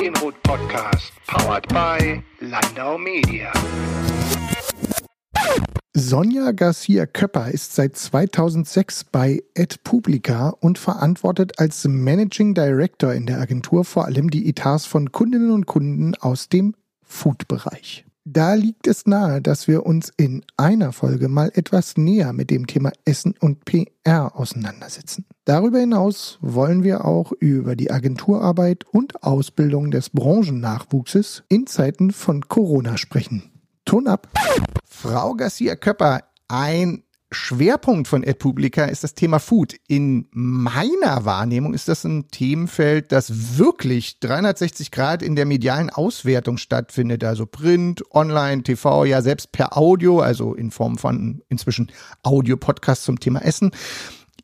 Food Podcast, powered by Landau Media. Sonja Garcia Köpper ist seit 2006 bei AdPublica und verantwortet als Managing Director in der Agentur vor allem die Etats von Kundinnen und Kunden aus dem Food-Bereich. Da liegt es nahe, dass wir uns in einer Folge mal etwas näher mit dem Thema Essen und PR auseinandersetzen. Darüber hinaus wollen wir auch über die Agenturarbeit und Ausbildung des Branchennachwuchses in Zeiten von Corona sprechen. Ton ab! Frau Garcia Köpper, ein Schwerpunkt von AdPublica ist das Thema Food. In meiner Wahrnehmung ist das ein Themenfeld, das wirklich 360 Grad in der medialen Auswertung stattfindet. Also Print, Online, TV, ja selbst per Audio, also in Form von inzwischen Audio-Podcast zum Thema Essen.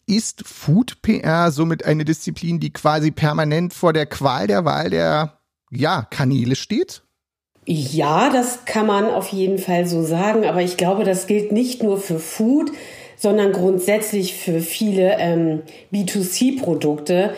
Ist Food PR somit eine Disziplin, die quasi permanent vor der Qual der Wahl der ja, Kanäle steht? Ja, das kann man auf jeden Fall so sagen, aber ich glaube, das gilt nicht nur für Food, sondern grundsätzlich für viele ähm, B2C-Produkte.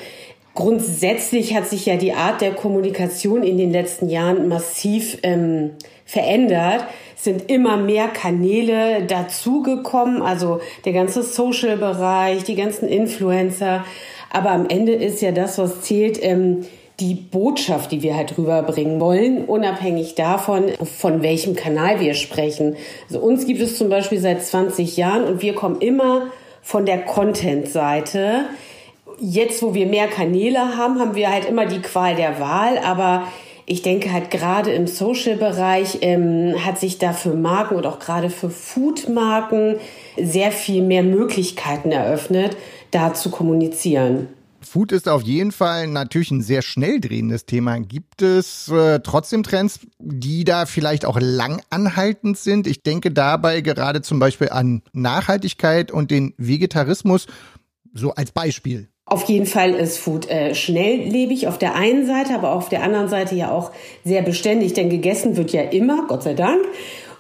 Grundsätzlich hat sich ja die Art der Kommunikation in den letzten Jahren massiv ähm, verändert. Es sind immer mehr Kanäle dazugekommen, also der ganze Social-Bereich, die ganzen Influencer. Aber am Ende ist ja das, was zählt, ähm, die Botschaft, die wir halt rüberbringen wollen, unabhängig davon, von welchem Kanal wir sprechen. Also uns gibt es zum Beispiel seit 20 Jahren und wir kommen immer von der Content-Seite. Jetzt, wo wir mehr Kanäle haben, haben wir halt immer die Qual der Wahl, aber ich denke halt gerade im Social-Bereich ähm, hat sich da für Marken und auch gerade für Food-Marken sehr viel mehr Möglichkeiten eröffnet, da zu kommunizieren. Food ist auf jeden Fall natürlich ein sehr schnell drehendes Thema. Gibt es äh, trotzdem Trends, die da vielleicht auch lang anhaltend sind? Ich denke dabei gerade zum Beispiel an Nachhaltigkeit und den Vegetarismus, so als Beispiel. Auf jeden Fall ist Food äh, schnelllebig auf der einen Seite, aber auf der anderen Seite ja auch sehr beständig, denn gegessen wird ja immer, Gott sei Dank.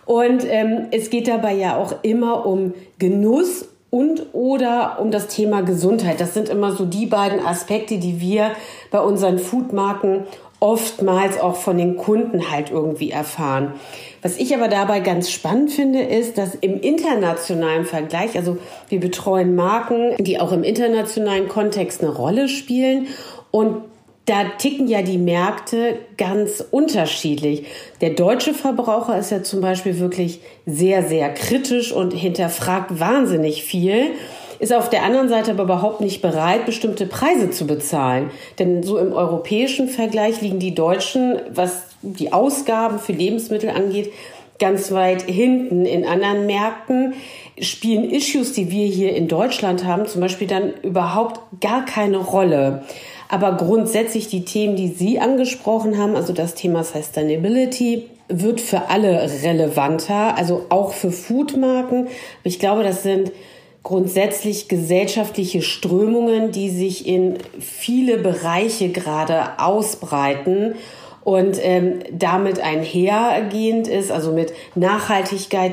Und ähm, es geht dabei ja auch immer um Genuss und oder um das Thema Gesundheit. Das sind immer so die beiden Aspekte, die wir bei unseren Foodmarken oftmals auch von den Kunden halt irgendwie erfahren. Was ich aber dabei ganz spannend finde, ist, dass im internationalen Vergleich, also wir betreuen Marken, die auch im internationalen Kontext eine Rolle spielen und da ticken ja die Märkte ganz unterschiedlich. Der deutsche Verbraucher ist ja zum Beispiel wirklich sehr, sehr kritisch und hinterfragt wahnsinnig viel, ist auf der anderen Seite aber überhaupt nicht bereit, bestimmte Preise zu bezahlen. Denn so im europäischen Vergleich liegen die Deutschen, was die Ausgaben für Lebensmittel angeht, ganz weit hinten. In anderen Märkten spielen Issues, die wir hier in Deutschland haben, zum Beispiel dann überhaupt gar keine Rolle. Aber grundsätzlich die Themen, die Sie angesprochen haben, also das Thema Sustainability, wird für alle relevanter, also auch für Foodmarken. Ich glaube, das sind grundsätzlich gesellschaftliche Strömungen, die sich in viele Bereiche gerade ausbreiten und ähm, damit einhergehend ist, also mit Nachhaltigkeit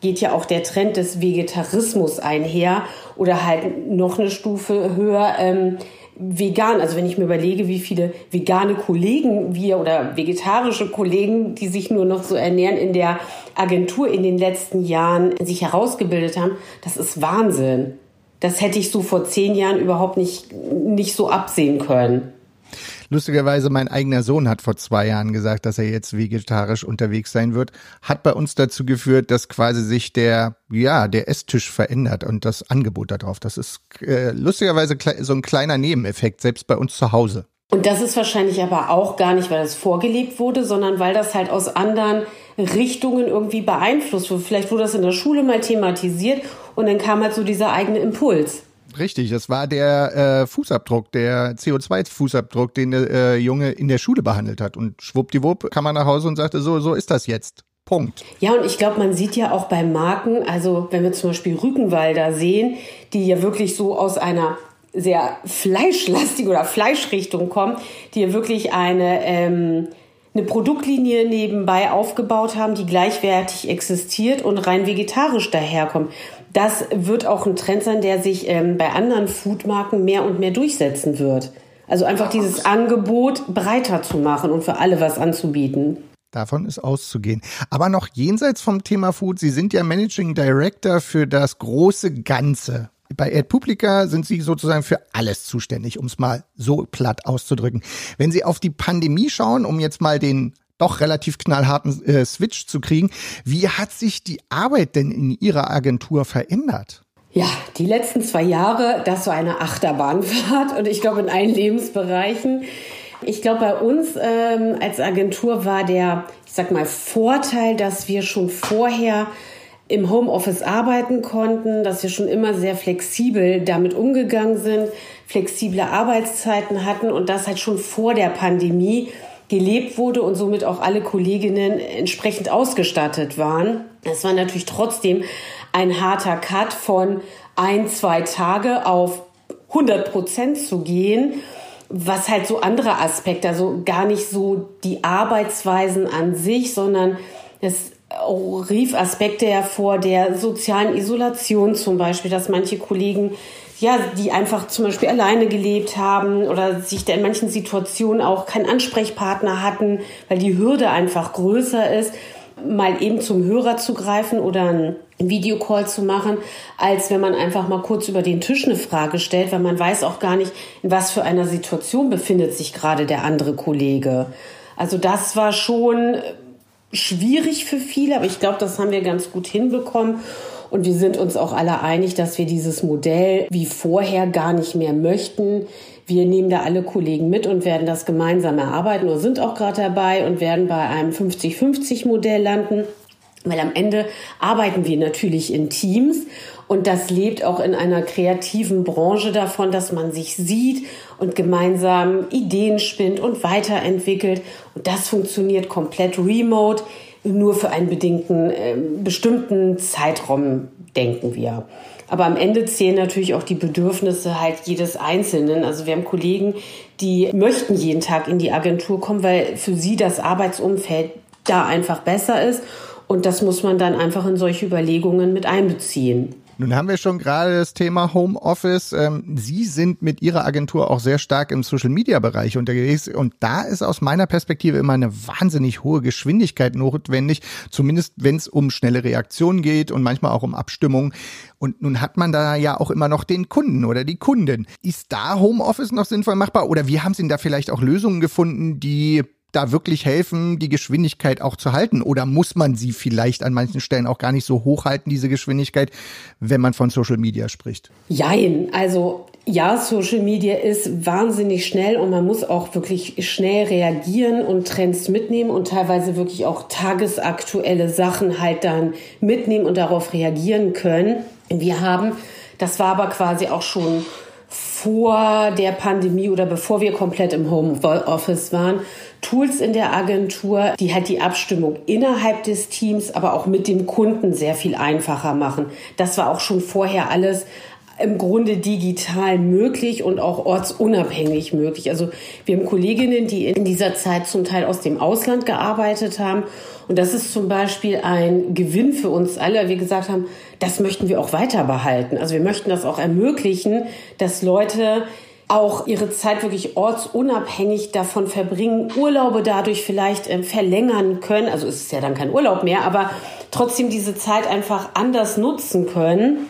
geht ja auch der Trend des Vegetarismus einher oder halt noch eine Stufe höher. Ähm, vegan, also wenn ich mir überlege, wie viele vegane Kollegen wir oder vegetarische Kollegen, die sich nur noch so ernähren, in der Agentur in den letzten Jahren sich herausgebildet haben, das ist Wahnsinn. Das hätte ich so vor zehn Jahren überhaupt nicht, nicht so absehen können. Lustigerweise, mein eigener Sohn hat vor zwei Jahren gesagt, dass er jetzt vegetarisch unterwegs sein wird. Hat bei uns dazu geführt, dass quasi sich der, ja, der Esstisch verändert und das Angebot darauf. Das ist äh, lustigerweise so ein kleiner Nebeneffekt, selbst bei uns zu Hause. Und das ist wahrscheinlich aber auch gar nicht, weil das vorgelebt wurde, sondern weil das halt aus anderen Richtungen irgendwie beeinflusst wurde. Vielleicht wurde das in der Schule mal thematisiert und dann kam halt so dieser eigene Impuls. Richtig, das war der äh, Fußabdruck, der CO2-Fußabdruck, den der äh, Junge in der Schule behandelt hat. Und schwuppdiwupp kam er nach Hause und sagte, so, so ist das jetzt. Punkt. Ja, und ich glaube, man sieht ja auch bei Marken, also wenn wir zum Beispiel Rückenwalder sehen, die ja wirklich so aus einer sehr fleischlastigen oder Fleischrichtung kommen, die ja wirklich eine, ähm, eine Produktlinie nebenbei aufgebaut haben, die gleichwertig existiert und rein vegetarisch daherkommt das wird auch ein Trend sein, der sich ähm, bei anderen Foodmarken mehr und mehr durchsetzen wird. Also einfach dieses Angebot breiter zu machen und für alle was anzubieten. Davon ist auszugehen. Aber noch jenseits vom Thema Food, Sie sind ja Managing Director für das große Ganze. Bei Ad Publica sind Sie sozusagen für alles zuständig, um es mal so platt auszudrücken. Wenn Sie auf die Pandemie schauen, um jetzt mal den doch relativ knallharten äh, Switch zu kriegen, wie hat sich die Arbeit denn in Ihrer Agentur verändert? Ja, die letzten zwei Jahre, das war eine Achterbahnfahrt und ich glaube in allen Lebensbereichen. Ich glaube, bei uns ähm, als Agentur war der, ich sag mal, Vorteil, dass wir schon vorher im Homeoffice arbeiten konnten, dass wir schon immer sehr flexibel damit umgegangen sind, flexible Arbeitszeiten hatten und das halt schon vor der Pandemie gelebt wurde und somit auch alle Kolleginnen entsprechend ausgestattet waren. Es war natürlich trotzdem ein harter Cut von ein, zwei Tage auf 100 Prozent zu gehen, was halt so andere Aspekte, also gar nicht so die Arbeitsweisen an sich, sondern es rief Aspekte hervor der sozialen Isolation zum Beispiel, dass manche Kollegen ja, die einfach zum Beispiel alleine gelebt haben oder sich da in manchen Situationen auch keinen Ansprechpartner hatten, weil die Hürde einfach größer ist mal eben zum Hörer zu greifen oder einen Videocall zu machen, als wenn man einfach mal kurz über den Tisch eine Frage stellt, weil man weiß auch gar nicht, in was für einer Situation befindet sich gerade der andere Kollege. Also das war schon schwierig für viele, aber ich glaube, das haben wir ganz gut hinbekommen. Und wir sind uns auch alle einig, dass wir dieses Modell wie vorher gar nicht mehr möchten. Wir nehmen da alle Kollegen mit und werden das gemeinsam erarbeiten oder sind auch gerade dabei und werden bei einem 50-50-Modell landen. Weil am Ende arbeiten wir natürlich in Teams und das lebt auch in einer kreativen Branche davon, dass man sich sieht und gemeinsam Ideen spinnt und weiterentwickelt. Und das funktioniert komplett remote, nur für einen bedingten, äh, bestimmten Zeitraum, denken wir. Aber am Ende zählen natürlich auch die Bedürfnisse halt jedes Einzelnen. Also wir haben Kollegen, die möchten jeden Tag in die Agentur kommen, weil für sie das Arbeitsumfeld da einfach besser ist. Und das muss man dann einfach in solche Überlegungen mit einbeziehen. Nun haben wir schon gerade das Thema Homeoffice. Ähm, Sie sind mit Ihrer Agentur auch sehr stark im Social-Media-Bereich unterwegs und da ist aus meiner Perspektive immer eine wahnsinnig hohe Geschwindigkeit notwendig, zumindest wenn es um schnelle Reaktionen geht und manchmal auch um Abstimmung. Und nun hat man da ja auch immer noch den Kunden oder die Kunden. Ist da Homeoffice noch sinnvoll machbar oder wie haben Sie da vielleicht auch Lösungen gefunden, die da wirklich helfen, die Geschwindigkeit auch zu halten? Oder muss man sie vielleicht an manchen Stellen auch gar nicht so hochhalten, diese Geschwindigkeit, wenn man von Social Media spricht? Jein, also ja, Social Media ist wahnsinnig schnell und man muss auch wirklich schnell reagieren und Trends mitnehmen und teilweise wirklich auch tagesaktuelle Sachen halt dann mitnehmen und darauf reagieren können. Wir haben, das war aber quasi auch schon vor der Pandemie oder bevor wir komplett im Homeoffice waren, Tools in der Agentur, die halt die Abstimmung innerhalb des Teams, aber auch mit dem Kunden sehr viel einfacher machen. Das war auch schon vorher alles im Grunde digital möglich und auch ortsunabhängig möglich. Also wir haben Kolleginnen, die in dieser Zeit zum Teil aus dem Ausland gearbeitet haben. Und das ist zum Beispiel ein Gewinn für uns alle, weil wir gesagt haben, das möchten wir auch weiter behalten. Also wir möchten das auch ermöglichen, dass Leute auch ihre Zeit wirklich ortsunabhängig davon verbringen, Urlaube dadurch vielleicht äh, verlängern können. Also es ist ja dann kein Urlaub mehr, aber trotzdem diese Zeit einfach anders nutzen können.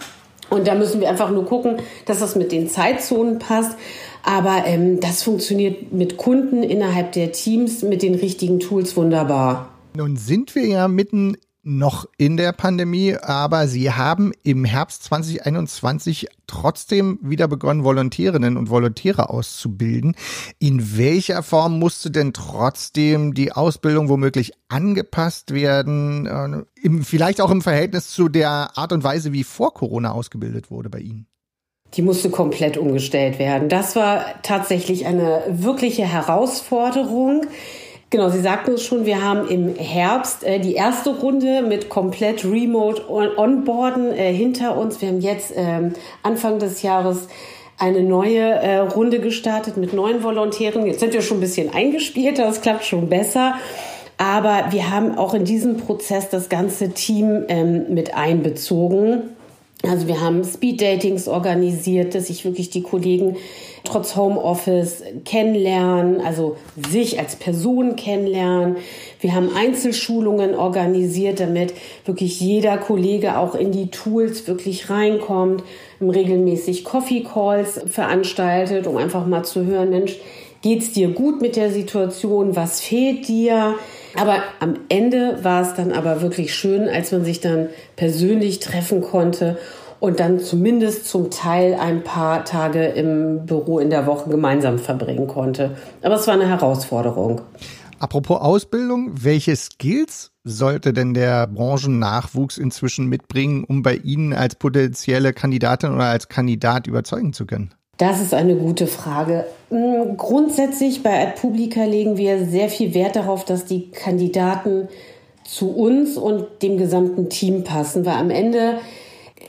Und da müssen wir einfach nur gucken, dass das mit den Zeitzonen passt. Aber ähm, das funktioniert mit Kunden innerhalb der Teams mit den richtigen Tools wunderbar. Nun sind wir ja mitten noch in der Pandemie, aber Sie haben im Herbst 2021 trotzdem wieder begonnen, Volontärinnen und Volontäre auszubilden. In welcher Form musste denn trotzdem die Ausbildung womöglich angepasst werden? Äh, im, vielleicht auch im Verhältnis zu der Art und Weise, wie vor Corona ausgebildet wurde bei Ihnen? Die musste komplett umgestellt werden. Das war tatsächlich eine wirkliche Herausforderung. Genau, Sie sagten es schon, wir haben im Herbst äh, die erste Runde mit komplett Remote Onboarden äh, hinter uns. Wir haben jetzt ähm, Anfang des Jahres eine neue äh, Runde gestartet mit neuen Volontären. Jetzt sind wir schon ein bisschen eingespielt, das klappt schon besser. Aber wir haben auch in diesem Prozess das ganze Team ähm, mit einbezogen. Also wir haben Speed-Datings organisiert, dass sich wirklich die Kollegen trotz Homeoffice kennenlernen, also sich als Person kennenlernen. Wir haben Einzelschulungen organisiert, damit wirklich jeder Kollege auch in die Tools wirklich reinkommt, regelmäßig Coffee Calls veranstaltet, um einfach mal zu hören, Mensch, geht's dir gut mit der Situation? Was fehlt dir? Aber am Ende war es dann aber wirklich schön, als man sich dann persönlich treffen konnte und dann zumindest zum Teil ein paar Tage im Büro in der Woche gemeinsam verbringen konnte. Aber es war eine Herausforderung. Apropos Ausbildung, welche Skills sollte denn der Branchennachwuchs inzwischen mitbringen, um bei Ihnen als potenzielle Kandidatin oder als Kandidat überzeugen zu können? Das ist eine gute Frage. Hm, grundsätzlich bei Ad Publica legen wir sehr viel Wert darauf, dass die Kandidaten zu uns und dem gesamten Team passen, weil am Ende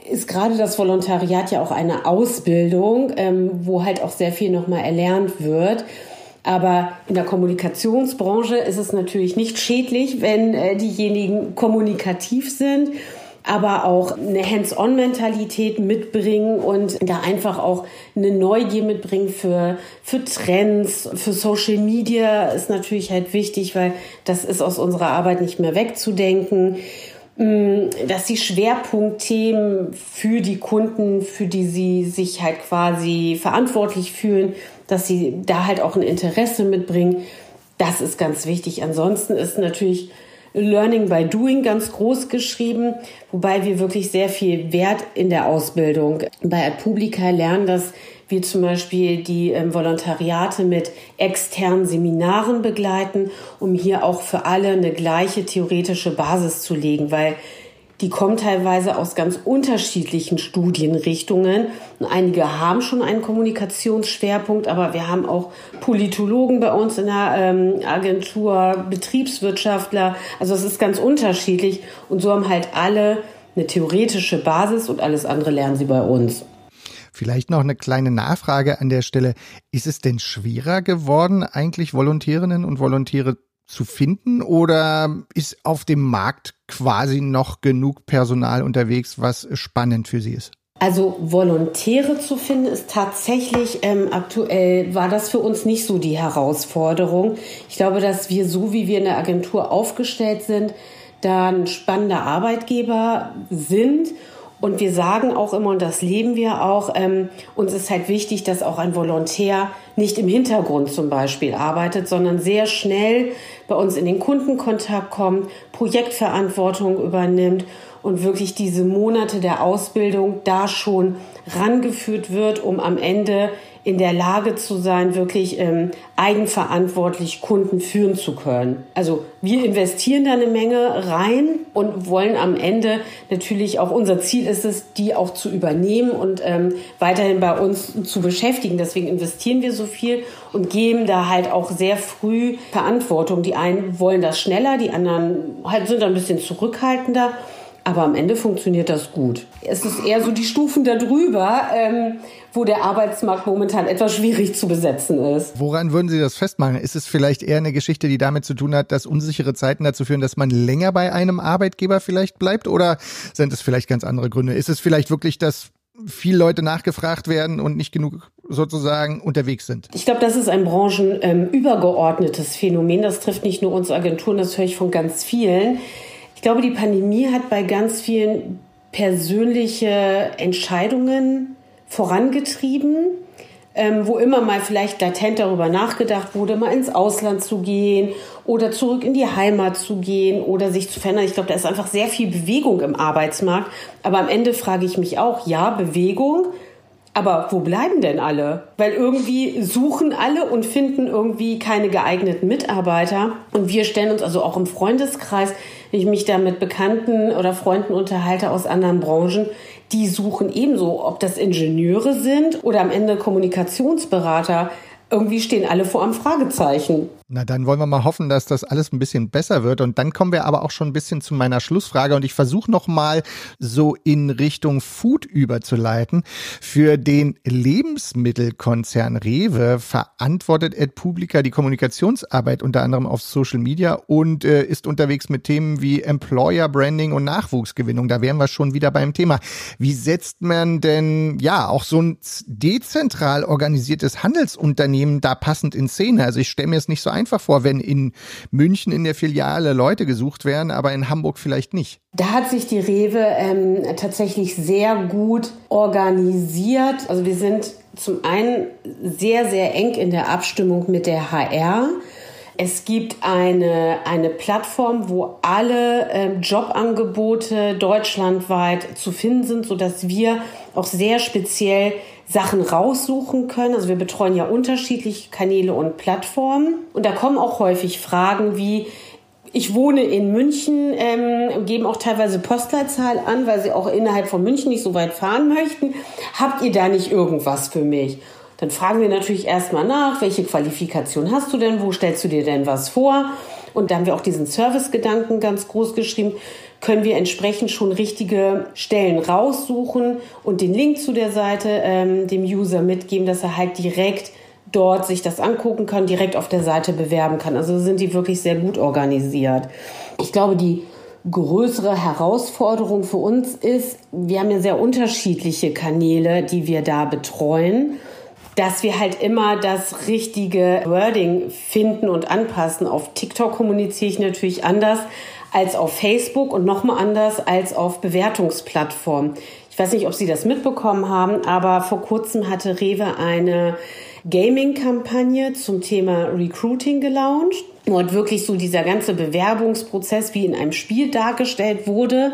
ist gerade das Volontariat ja auch eine Ausbildung, ähm, wo halt auch sehr viel nochmal erlernt wird. Aber in der Kommunikationsbranche ist es natürlich nicht schädlich, wenn äh, diejenigen kommunikativ sind aber auch eine Hands-on-Mentalität mitbringen und da einfach auch eine Neugier mitbringen für, für Trends, für Social Media ist natürlich halt wichtig, weil das ist aus unserer Arbeit nicht mehr wegzudenken mm, dass die Schwerpunktthemen für die Kunden, für die sie sich halt quasi verantwortlich fühlen, dass sie da halt auch ein Interesse mitbringen. Das ist ganz wichtig. Ansonsten ist natürlich Learning by Doing ganz groß geschrieben, wobei wir wirklich sehr viel Wert in der Ausbildung bei Publica lernen, dass wir zum Beispiel die ähm, Volontariate mit externen Seminaren begleiten, um hier auch für alle eine gleiche theoretische Basis zu legen, weil die kommen teilweise aus ganz unterschiedlichen Studienrichtungen. Einige haben schon einen Kommunikationsschwerpunkt, aber wir haben auch Politologen bei uns in der ähm, Agentur, Betriebswirtschaftler. Also es ist ganz unterschiedlich. Und so haben halt alle eine theoretische Basis und alles andere lernen sie bei uns. Vielleicht noch eine kleine Nachfrage an der Stelle. Ist es denn schwerer geworden, eigentlich Volontärinnen und Volontäre zu finden oder ist auf dem Markt quasi noch genug Personal unterwegs, was spannend für Sie ist? Also Volontäre zu finden ist tatsächlich ähm, aktuell war das für uns nicht so die Herausforderung. Ich glaube, dass wir so wie wir in der Agentur aufgestellt sind, da ein spannender Arbeitgeber sind und wir sagen auch immer, und das leben wir auch, ähm, uns ist halt wichtig, dass auch ein Volontär nicht im Hintergrund zum Beispiel arbeitet, sondern sehr schnell bei uns in den Kundenkontakt kommt, Projektverantwortung übernimmt und wirklich diese Monate der Ausbildung da schon rangeführt wird, um am Ende in der Lage zu sein, wirklich ähm, eigenverantwortlich Kunden führen zu können. Also wir investieren da eine Menge rein und wollen am Ende natürlich auch unser Ziel ist es, die auch zu übernehmen und ähm, weiterhin bei uns zu beschäftigen. Deswegen investieren wir so viel und geben da halt auch sehr früh Verantwortung. Die einen wollen das schneller, die anderen halt sind ein bisschen zurückhaltender. Aber am Ende funktioniert das gut. Es ist eher so die Stufen darüber, ähm, wo der Arbeitsmarkt momentan etwas schwierig zu besetzen ist. Woran würden Sie das festmachen? Ist es vielleicht eher eine Geschichte, die damit zu tun hat, dass unsichere Zeiten dazu führen, dass man länger bei einem Arbeitgeber vielleicht bleibt? Oder sind es vielleicht ganz andere Gründe? Ist es vielleicht wirklich, dass viele Leute nachgefragt werden und nicht genug sozusagen unterwegs sind? Ich glaube, das ist ein branchenübergeordnetes ähm, Phänomen. Das trifft nicht nur uns Agenturen, das höre ich von ganz vielen. Ich glaube, die Pandemie hat bei ganz vielen persönliche Entscheidungen vorangetrieben, ähm, wo immer mal vielleicht latent darüber nachgedacht wurde, mal ins Ausland zu gehen oder zurück in die Heimat zu gehen oder sich zu verändern. Ich glaube, da ist einfach sehr viel Bewegung im Arbeitsmarkt. Aber am Ende frage ich mich auch, ja, Bewegung, aber wo bleiben denn alle? Weil irgendwie suchen alle und finden irgendwie keine geeigneten Mitarbeiter. Und wir stellen uns also auch im Freundeskreis, wenn ich mich da mit Bekannten oder Freunden unterhalte aus anderen Branchen, die suchen ebenso, ob das Ingenieure sind oder am Ende Kommunikationsberater. Irgendwie stehen alle vor einem Fragezeichen. Na, dann wollen wir mal hoffen, dass das alles ein bisschen besser wird. Und dann kommen wir aber auch schon ein bisschen zu meiner Schlussfrage. Und ich versuche nochmal so in Richtung Food überzuleiten. Für den Lebensmittelkonzern Rewe verantwortet Ed Publica die Kommunikationsarbeit unter anderem auf Social Media und äh, ist unterwegs mit Themen wie Employer Branding und Nachwuchsgewinnung. Da wären wir schon wieder beim Thema. Wie setzt man denn, ja, auch so ein dezentral organisiertes Handelsunternehmen da passend in Szene? Also ich stelle mir es nicht so einfach vor, wenn in München in der Filiale Leute gesucht werden, aber in Hamburg vielleicht nicht. Da hat sich die Rewe ähm, tatsächlich sehr gut organisiert. Also wir sind zum einen sehr, sehr eng in der Abstimmung mit der HR. Es gibt eine, eine Plattform, wo alle äh, Jobangebote deutschlandweit zu finden sind, sodass wir auch sehr speziell Sachen raussuchen können. Also wir betreuen ja unterschiedliche Kanäle und Plattformen. Und da kommen auch häufig Fragen wie, ich wohne in München, ähm, geben auch teilweise Postleitzahl an, weil sie auch innerhalb von München nicht so weit fahren möchten. Habt ihr da nicht irgendwas für mich? Dann fragen wir natürlich erstmal nach, welche Qualifikation hast du denn, wo stellst du dir denn was vor? Und da haben wir auch diesen Servicegedanken ganz groß geschrieben können wir entsprechend schon richtige Stellen raussuchen und den Link zu der Seite ähm, dem User mitgeben, dass er halt direkt dort sich das angucken kann, direkt auf der Seite bewerben kann. Also sind die wirklich sehr gut organisiert. Ich glaube, die größere Herausforderung für uns ist, wir haben ja sehr unterschiedliche Kanäle, die wir da betreuen, dass wir halt immer das richtige Wording finden und anpassen. Auf TikTok kommuniziere ich natürlich anders als auf Facebook und nochmal anders als auf Bewertungsplattformen. Ich weiß nicht, ob Sie das mitbekommen haben, aber vor kurzem hatte Rewe eine Gaming-Kampagne zum Thema Recruiting gelauncht, wo wirklich so dieser ganze Bewerbungsprozess wie in einem Spiel dargestellt wurde.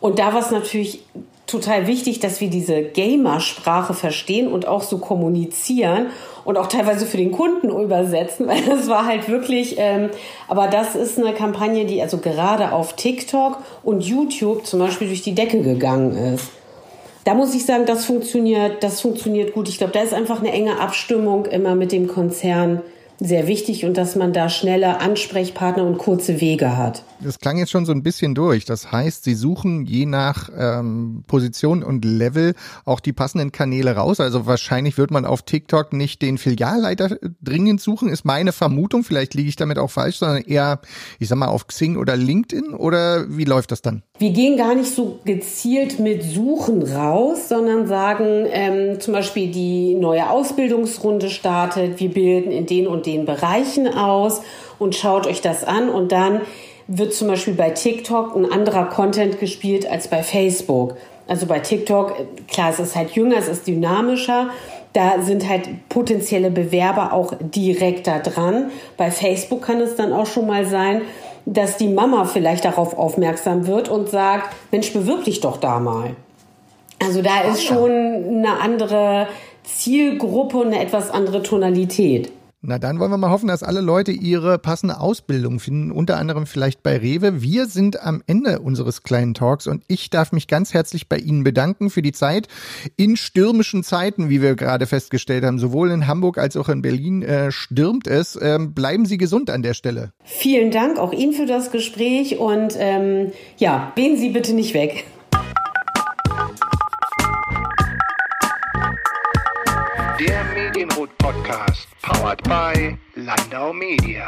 Und da war es natürlich total wichtig, dass wir diese Gamersprache verstehen und auch so kommunizieren und auch teilweise für den Kunden übersetzen, weil das war halt wirklich, ähm, aber das ist eine Kampagne, die also gerade auf TikTok und YouTube zum Beispiel durch die Decke gegangen ist. Da muss ich sagen, das funktioniert, das funktioniert gut. Ich glaube, da ist einfach eine enge Abstimmung immer mit dem Konzern sehr wichtig und dass man da schnelle Ansprechpartner und kurze Wege hat. Das klang jetzt schon so ein bisschen durch. Das heißt, Sie suchen je nach ähm, Position und Level auch die passenden Kanäle raus. Also wahrscheinlich wird man auf TikTok nicht den Filialleiter dringend suchen, ist meine Vermutung. Vielleicht liege ich damit auch falsch, sondern eher, ich sag mal, auf Xing oder LinkedIn oder wie läuft das dann? Wir gehen gar nicht so gezielt mit Suchen raus, sondern sagen ähm, zum Beispiel, die neue Ausbildungsrunde startet, wir bilden in den und den Bereichen aus und schaut euch das an und dann wird zum Beispiel bei TikTok ein anderer Content gespielt als bei Facebook. Also bei TikTok, klar, es ist halt jünger, es ist dynamischer. Da sind halt potenzielle Bewerber auch direkt da dran. Bei Facebook kann es dann auch schon mal sein, dass die Mama vielleicht darauf aufmerksam wird und sagt, Mensch, bewirb dich doch da mal. Also da ist schon eine andere Zielgruppe und eine etwas andere Tonalität. Na dann wollen wir mal hoffen, dass alle Leute ihre passende Ausbildung finden, unter anderem vielleicht bei Rewe. Wir sind am Ende unseres kleinen Talks und ich darf mich ganz herzlich bei Ihnen bedanken für die Zeit in stürmischen Zeiten, wie wir gerade festgestellt haben. Sowohl in Hamburg als auch in Berlin äh, stürmt es. Ähm, bleiben Sie gesund an der Stelle. Vielen Dank auch Ihnen für das Gespräch und ähm, ja, gehen Sie bitte nicht weg. Podcast, powered by Landau Media.